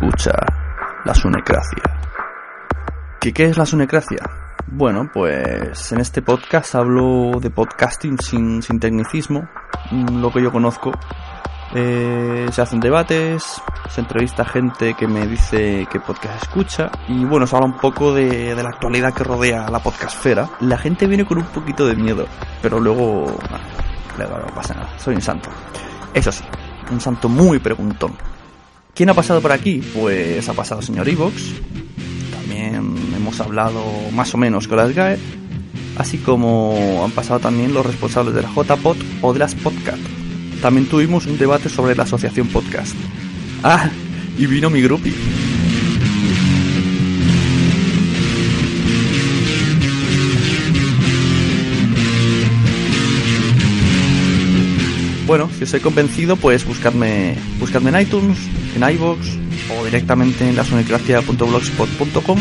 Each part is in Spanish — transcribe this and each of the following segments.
Escucha la sunecracia. ¿Qué, ¿Qué es la sunecracia? Bueno, pues en este podcast hablo de podcasting sin, sin tecnicismo, mm, lo que yo conozco. Eh, se hacen debates, se entrevista gente que me dice qué podcast escucha y bueno, se habla un poco de, de la actualidad que rodea la podcastfera. La gente viene con un poquito de miedo, pero luego, bueno, luego no pasa nada, soy un santo. Eso sí, un santo muy preguntón. ¿Quién ha pasado por aquí? Pues ha pasado el señor Evox. También hemos hablado más o menos con las GAE. Así como han pasado también los responsables de la JPod o de las Podcast. También tuvimos un debate sobre la asociación podcast. Ah, y vino mi grupi. Bueno, si os he convencido, pues buscadme, buscadme en iTunes, en iVoox o directamente en lasunecracia.blogspot.com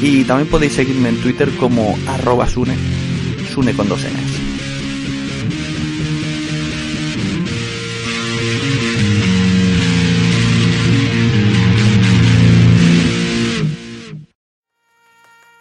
y también podéis seguirme en Twitter como arroba sune, sune con dos n's.